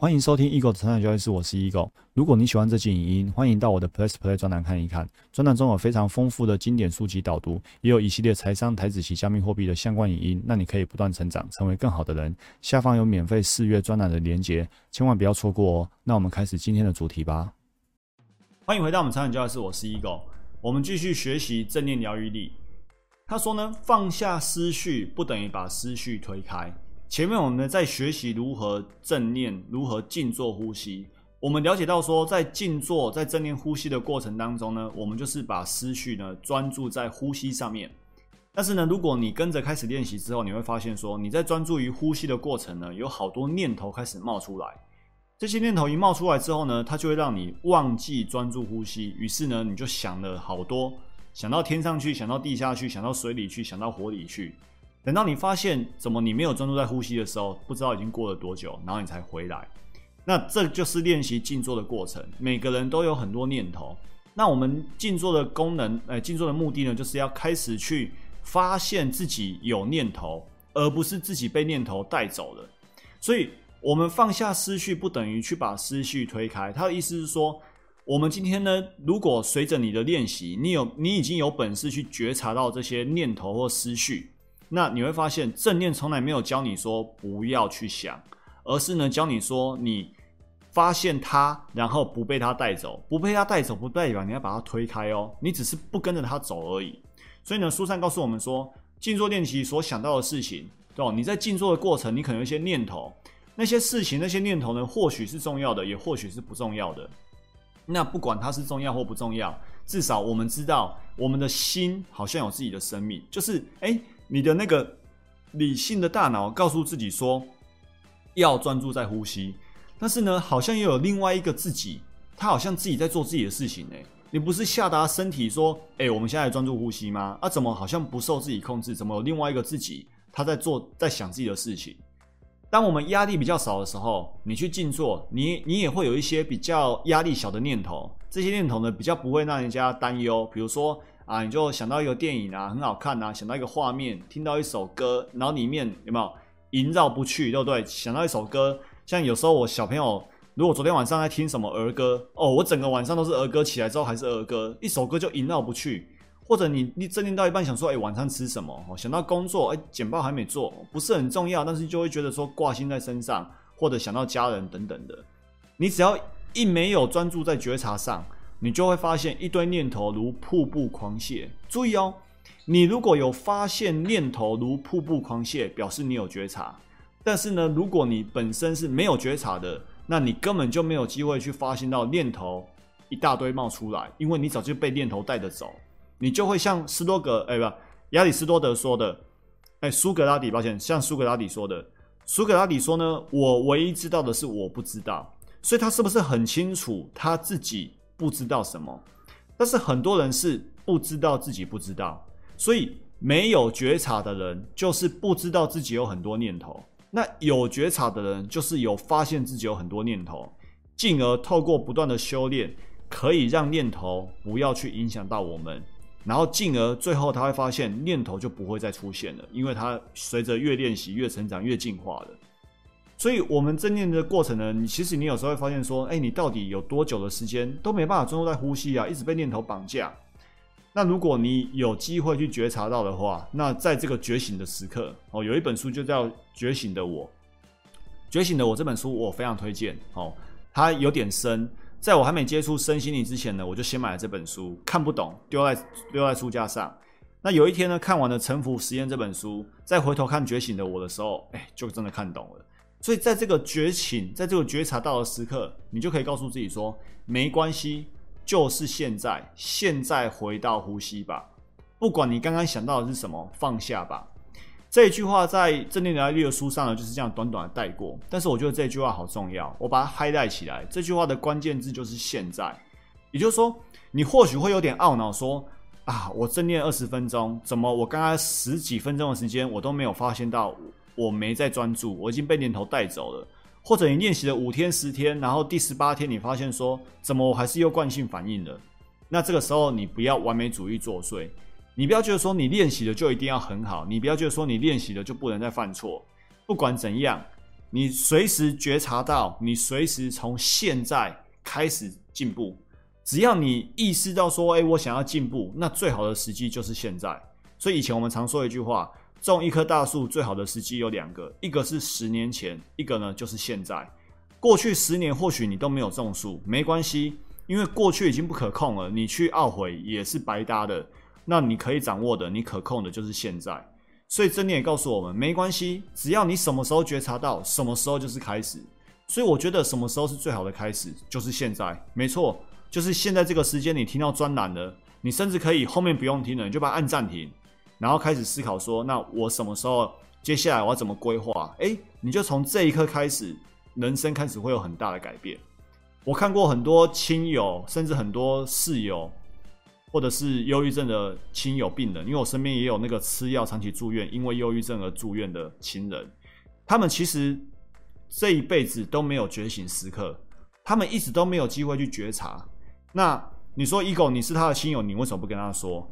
欢迎收听 Eagle 的成长交易室，我是 Eagle。如果你喜欢这期影音，欢迎到我的 Plus Play 专栏看一看。专栏中有非常丰富的经典书籍导读，也有一系列财商、台子及加密货币的相关影音，让你可以不断成长，成为更好的人。下方有免费试阅专栏的连结，千万不要错过哦。那我们开始今天的主题吧。欢迎回到我们成长教育室，我是 Eagle。我们继续学习正念疗愈力。他说呢，放下思绪不等于把思绪推开。前面我们呢在学习如何正念，如何静坐呼吸。我们了解到说，在静坐、在正念呼吸的过程当中呢，我们就是把思绪呢专注在呼吸上面。但是呢，如果你跟着开始练习之后，你会发现说，你在专注于呼吸的过程呢，有好多念头开始冒出来。这些念头一冒出来之后呢，它就会让你忘记专注呼吸。于是呢，你就想了好多，想到天上去，想到地下去，想到水里去，想到火里去。等到你发现怎么你没有专注在呼吸的时候，不知道已经过了多久，然后你才回来。那这就是练习静坐的过程。每个人都有很多念头。那我们静坐的功能，呃，静坐的目的呢，就是要开始去发现自己有念头，而不是自己被念头带走了。所以，我们放下思绪，不等于去把思绪推开。他的意思是说，我们今天呢，如果随着你的练习，你有你已经有本事去觉察到这些念头或思绪。那你会发现，正念从来没有教你说不要去想，而是呢教你说你发现它，然后不被它带走，不被它带走不代表你要把它推开哦，你只是不跟着它走而已。所以呢，书上告诉我们说，静坐练习所想到的事情，对吧？你在静坐的过程，你可能有一些念头，那些事情、那些念头呢，或许是重要的，也或许是不重要的。那不管它是重要或不重要，至少我们知道，我们的心好像有自己的生命，就是哎。你的那个理性的大脑告诉自己说要专注在呼吸，但是呢，好像又有另外一个自己，他好像自己在做自己的事情呢。你不是下达身体说，哎，我们现在专注呼吸吗？啊，怎么好像不受自己控制？怎么有另外一个自己他在做，在想自己的事情？当我们压力比较少的时候，你去静坐，你你也会有一些比较压力小的念头，这些念头呢，比较不会让人家担忧，比如说。啊，你就想到一个电影啊，很好看啊，想到一个画面，听到一首歌，然后里面有没有萦绕不去，对不对？想到一首歌，像有时候我小朋友，如果昨天晚上在听什么儿歌，哦，我整个晚上都是儿歌，起来之后还是儿歌，一首歌就萦绕不去。或者你你正念到一半想说，哎，晚上吃什么？哦，想到工作，哎，简报还没做，不是很重要，但是就会觉得说挂心在身上，或者想到家人等等的。你只要一没有专注在觉察上。你就会发现一堆念头如瀑布狂泻。注意哦，你如果有发现念头如瀑布狂泻，表示你有觉察。但是呢，如果你本身是没有觉察的，那你根本就没有机会去发现到念头一大堆冒出来，因为你早就被念头带着走。你就会像斯多格，哎不，亚里士多德说的，哎，苏格拉底，抱歉，像苏格拉底说的，苏格拉底说呢，我唯一知道的是我不知道。所以他是不是很清楚他自己？不知道什么，但是很多人是不知道自己不知道，所以没有觉察的人就是不知道自己有很多念头。那有觉察的人就是有发现自己有很多念头，进而透过不断的修炼，可以让念头不要去影响到我们，然后进而最后他会发现念头就不会再出现了，因为他随着越练习越成长越进化了。所以，我们正念的过程呢，你其实你有时候会发现说，哎，你到底有多久的时间都没办法专注在呼吸啊，一直被念头绑架。那如果你有机会去觉察到的话，那在这个觉醒的时刻，哦，有一本书就叫《觉醒的我》。《觉醒的我》这本书我非常推荐，哦，它有点深，在我还没接触身心灵之前呢，我就先买了这本书，看不懂，丢在丢在书架上。那有一天呢，看完了《沉浮实验》这本书，再回头看《觉醒的我》的时候，哎，就真的看懂了。所以，在这个觉醒，在这个觉察到的时刻，你就可以告诉自己说：“没关系，就是现在，现在回到呼吸吧。不管你刚刚想到的是什么，放下吧。”这一句话在正念疗愈的书上呢，就是这样短短的带过。但是，我觉得这句话好重要，我把它 high 带起来。这句话的关键字就是“现在”，也就是说，你或许会有点懊恼，说：“啊，我正念二十分钟，怎么我刚刚十几分钟的时间，我都没有发现到。”我没在专注，我已经被念头带走了。或者你练习了五天、十天，然后第十八天你发现说，怎么我还是又惯性反应了？那这个时候你不要完美主义作祟，你不要觉得说你练习了就一定要很好，你不要觉得说你练习了就不能再犯错。不管怎样，你随时觉察到，你随时从现在开始进步。只要你意识到说，哎，我想要进步，那最好的时机就是现在。所以以前我们常说一句话：种一棵大树最好的时机有两个，一个是十年前，一个呢就是现在。过去十年或许你都没有种树，没关系，因为过去已经不可控了，你去懊悔也是白搭的。那你可以掌握的，你可控的就是现在。所以真理也告诉我们，没关系，只要你什么时候觉察到，什么时候就是开始。所以我觉得什么时候是最好的开始，就是现在。没错，就是现在这个时间，你听到专栏了，你甚至可以后面不用听了，你就把它按暂停，然后开始思考说，那我什么时候接下来我要怎么规划？哎，你就从这一刻开始，人生开始会有很大的改变。我看过很多亲友，甚至很多室友。或者是忧郁症的亲友病人，因为我身边也有那个吃药长期住院，因为忧郁症而住院的亲人，他们其实这一辈子都没有觉醒时刻，他们一直都没有机会去觉察。那你说，ego，你是他的亲友，你为什么不跟他说？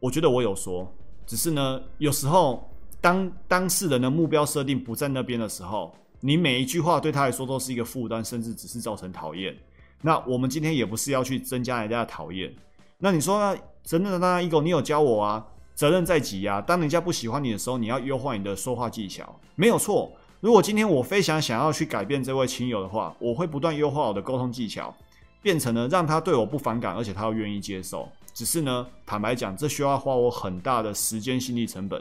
我觉得我有说，只是呢，有时候当当事人的目标设定不在那边的时候，你每一句话对他来说都是一个负担，甚至只是造成讨厌。那我们今天也不是要去增加人家的讨厌。那你说呢，真正的那 ego，你有教我啊？责任在己呀。当人家不喜欢你的时候，你要优化你的说话技巧，没有错。如果今天我非常想要去改变这位亲友的话，我会不断优化我的沟通技巧，变成了让他对我不反感，而且他又愿意接受。只是呢，坦白讲，这需要花我很大的时间、心力成本。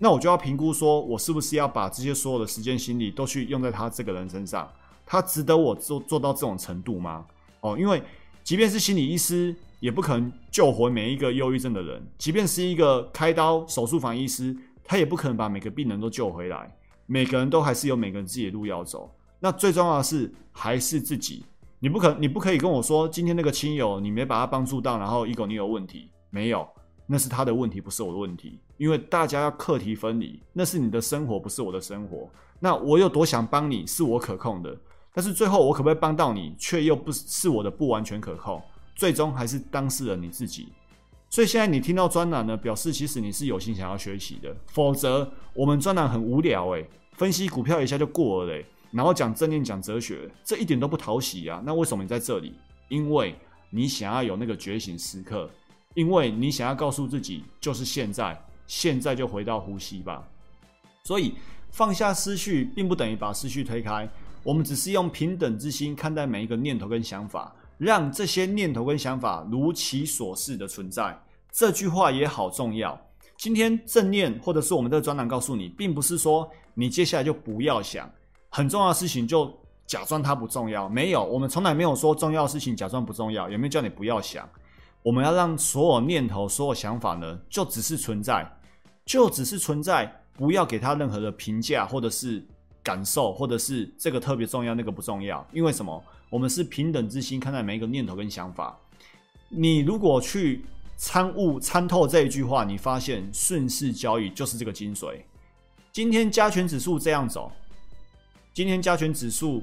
那我就要评估，说我是不是要把这些所有的时间、心力都去用在他这个人身上？他值得我做做到这种程度吗？哦，因为即便是心理医师。也不可能救活每一个忧郁症的人，即便是一个开刀手术房医师，他也不可能把每个病人都救回来。每个人都还是有每个人自己的路要走。那最重要的是还是自己。你不可，你不可以跟我说，今天那个亲友你没把他帮助到，然后一狗你有问题没有？那是他的问题，不是我的问题。因为大家要课题分离，那是你的生活，不是我的生活。那我有多想帮你，是我可控的，但是最后我可不可以帮到你，却又不是我的不完全可控。最终还是当事人你自己，所以现在你听到专栏呢，表示其实你是有心想要学习的，否则我们专栏很无聊诶，分析股票一下就过了嘞，然后讲正念讲哲学，这一点都不讨喜啊。那为什么你在这里？因为你想要有那个觉醒时刻，因为你想要告诉自己就是现在，现在就回到呼吸吧。所以放下思绪，并不等于把思绪推开，我们只是用平等之心看待每一个念头跟想法。让这些念头跟想法如其所示的存在，这句话也好重要。今天正念或者是我们的专栏告诉你，并不是说你接下来就不要想很重要的事情，就假装它不重要。没有，我们从来没有说重要的事情假装不重要，也没有叫你不要想。我们要让所有念头、所有想法呢，就只是存在，就只是存在，不要给他任何的评价，或者是感受，或者是这个特别重要，那个不重要。因为什么？我们是平等之心看待每一个念头跟想法。你如果去参悟参透这一句话，你发现顺势交易就是这个精髓。今天加权指数这样走，今天加权指数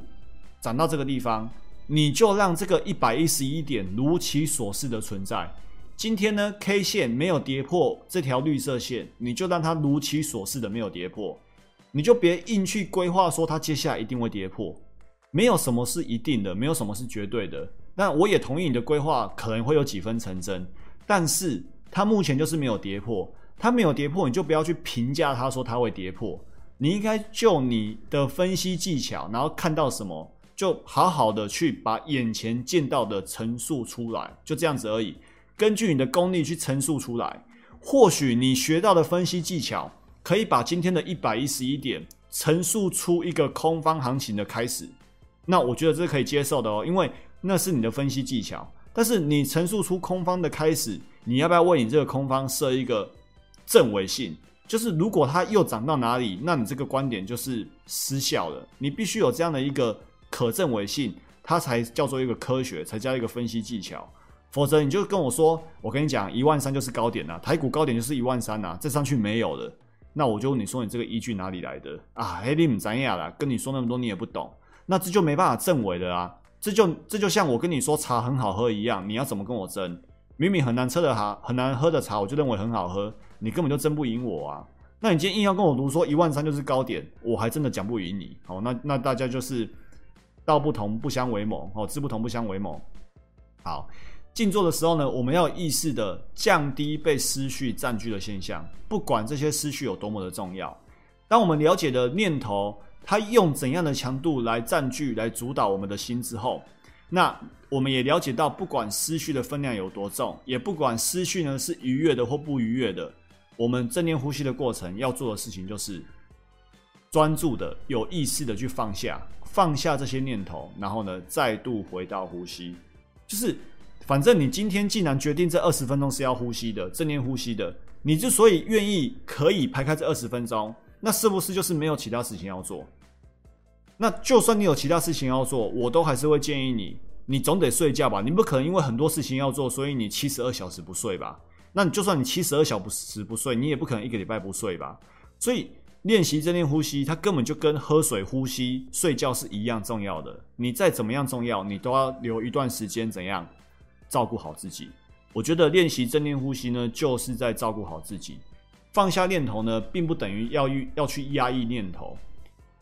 涨到这个地方，你就让这个一百一十一点如其所示的存在。今天呢，K 线没有跌破这条绿色线，你就让它如其所示的没有跌破，你就别硬去规划说它接下来一定会跌破。没有什么是一定的，没有什么是绝对的。那我也同意你的规划可能会有几分成真，但是它目前就是没有跌破。它没有跌破，你就不要去评价它说它会跌破。你应该就你的分析技巧，然后看到什么，就好好的去把眼前见到的陈述出来，就这样子而已。根据你的功力去陈述出来，或许你学到的分析技巧，可以把今天的一百一十一点陈述出一个空方行情的开始。那我觉得这是可以接受的哦，因为那是你的分析技巧。但是你陈述出空方的开始，你要不要为你这个空方设一个正伪性？就是如果它又涨到哪里，那你这个观点就是失效了。你必须有这样的一个可证伪性，它才叫做一个科学，才叫一个分析技巧。否则你就跟我说，我跟你讲，一万三就是高点呐，台股高点就是一万三呐，再上去没有了。那我就问你说，你这个依据哪里来的啊？黑利姆怎样啦？跟你说那么多，你也不懂。那这就没办法证伪的啊！这就这就像我跟你说茶很好喝一样，你要怎么跟我争？明明很难喝的茶，很难喝的茶，我就认为很好喝，你根本就争不赢我啊！那你今天硬要跟我读说一万三就是高点，我还真的讲不赢你。好，那那大家就是道不同不相为谋，哦，志不同不相为谋。好，静坐的时候呢，我们要意识的降低被思绪占据的现象，不管这些思绪有多么的重要。当我们了解的念头它用怎样的强度来占据、来主导我们的心之后，那我们也了解到，不管思绪的分量有多重，也不管思绪呢是愉悦的或不愉悦的。我们正念呼吸的过程要做的事情，就是专注的、有意识的去放下，放下这些念头，然后呢，再度回到呼吸。就是，反正你今天既然决定这二十分钟是要呼吸的，正念呼吸的，你之所以愿意可以排开这二十分钟，那是不是就是没有其他事情要做？那就算你有其他事情要做，我都还是会建议你，你总得睡觉吧？你不可能因为很多事情要做，所以你七十二小时不睡吧？那你就算你七十二小时不睡，你也不可能一个礼拜不睡吧？所以练习正念呼吸，它根本就跟喝水、呼吸、睡觉是一样重要的。你再怎么样重要，你都要留一段时间怎样照顾好自己。我觉得练习正念呼吸呢，就是在照顾好自己。放下念头呢，并不等于要要去压抑念头。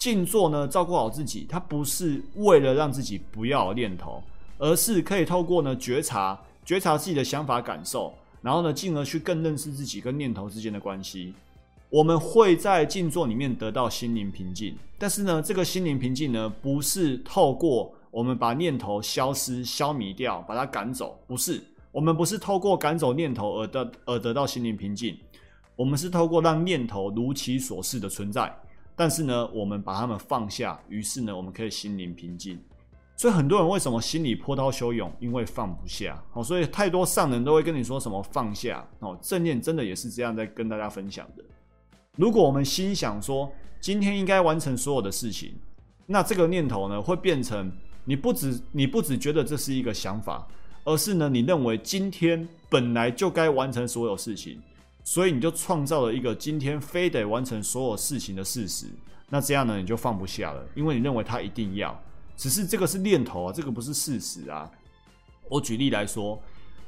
静坐呢，照顾好自己，它不是为了让自己不要念头，而是可以透过呢觉察、觉察自己的想法、感受。然后呢，进而去更认识自己跟念头之间的关系。我们会在静坐里面得到心灵平静，但是呢，这个心灵平静呢，不是透过我们把念头消失、消弭掉，把它赶走，不是。我们不是透过赶走念头而得而得到心灵平静，我们是透过让念头如其所示的存在，但是呢，我们把他们放下，于是呢，我们可以心灵平静。所以很多人为什么心里波涛汹涌？因为放不下哦。所以太多上人都会跟你说什么放下哦。正念真的也是这样在跟大家分享的。如果我们心想说今天应该完成所有的事情，那这个念头呢会变成你不只你不只觉得这是一个想法，而是呢你认为今天本来就该完成所有事情，所以你就创造了一个今天非得完成所有事情的事实。那这样呢你就放不下了，因为你认为它一定要。只是这个是念头啊，这个不是事实啊。我举例来说，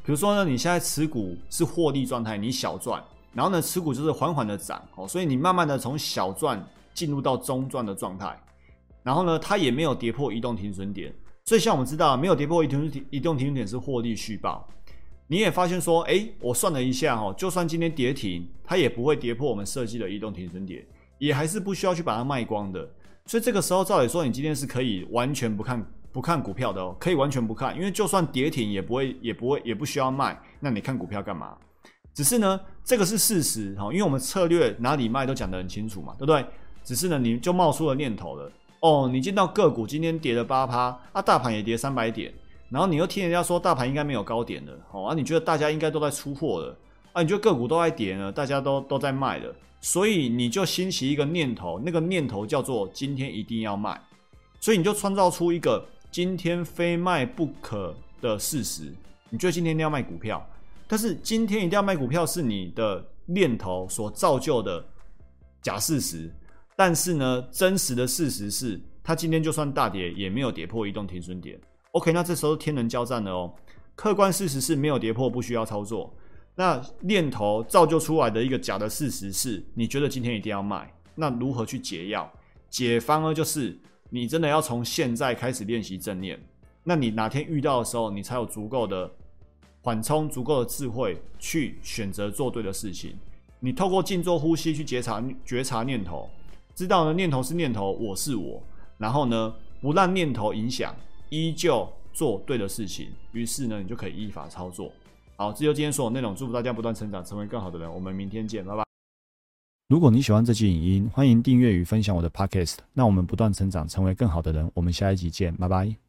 比如说呢，你现在持股是获利状态，你小赚，然后呢，持股就是缓缓的涨，哦，所以你慢慢的从小赚进入到中赚的状态，然后呢，它也没有跌破移动停损点，所以像我们知道，没有跌破移动停移动停损点是获利续报。你也发现说，哎，我算了一下哈，就算今天跌停，它也不会跌破我们设计的移动停损点，也还是不需要去把它卖光的。所以这个时候，照理说，你今天是可以完全不看不看股票的哦，可以完全不看，因为就算跌停也不会也不会也不需要卖。那你看股票干嘛？只是呢，这个是事实哈，因为我们策略哪里卖都讲得很清楚嘛，对不对？只是呢，你就冒出了念头了哦，你见到个股今天跌了八趴，啊，大盘也跌三百点，然后你又听人家说大盘应该没有高点的，哦，啊，你觉得大家应该都在出货了，啊，你觉得个股都在跌呢，大家都都在卖了。所以你就兴起一个念头，那个念头叫做今天一定要卖，所以你就创造出一个今天非卖不可的事实。你觉得今天一定要卖股票，但是今天一定要卖股票是你的念头所造就的假事实。但是呢，真实的事实是，它今天就算大跌，也没有跌破移动停损点。OK，那这时候天人交战了哦。客观事实是没有跌破，不需要操作。那念头造就出来的一个假的事实是，你觉得今天一定要卖，那如何去解药？解方呢？就是你真的要从现在开始练习正念。那你哪天遇到的时候，你才有足够的缓冲、足够的智慧去选择做对的事情。你透过静坐呼吸去觉察、觉察念头，知道呢念头是念头，我是我，然后呢不让念头影响，依旧做对的事情。于是呢，你就可以依法操作。好，这就今天所有内容。祝福大家不断成长，成为更好的人。我们明天见，拜拜。如果你喜欢这期影音，欢迎订阅与分享我的 Podcast。那我们不断成长，成为更好的人。我们下一集见，拜拜。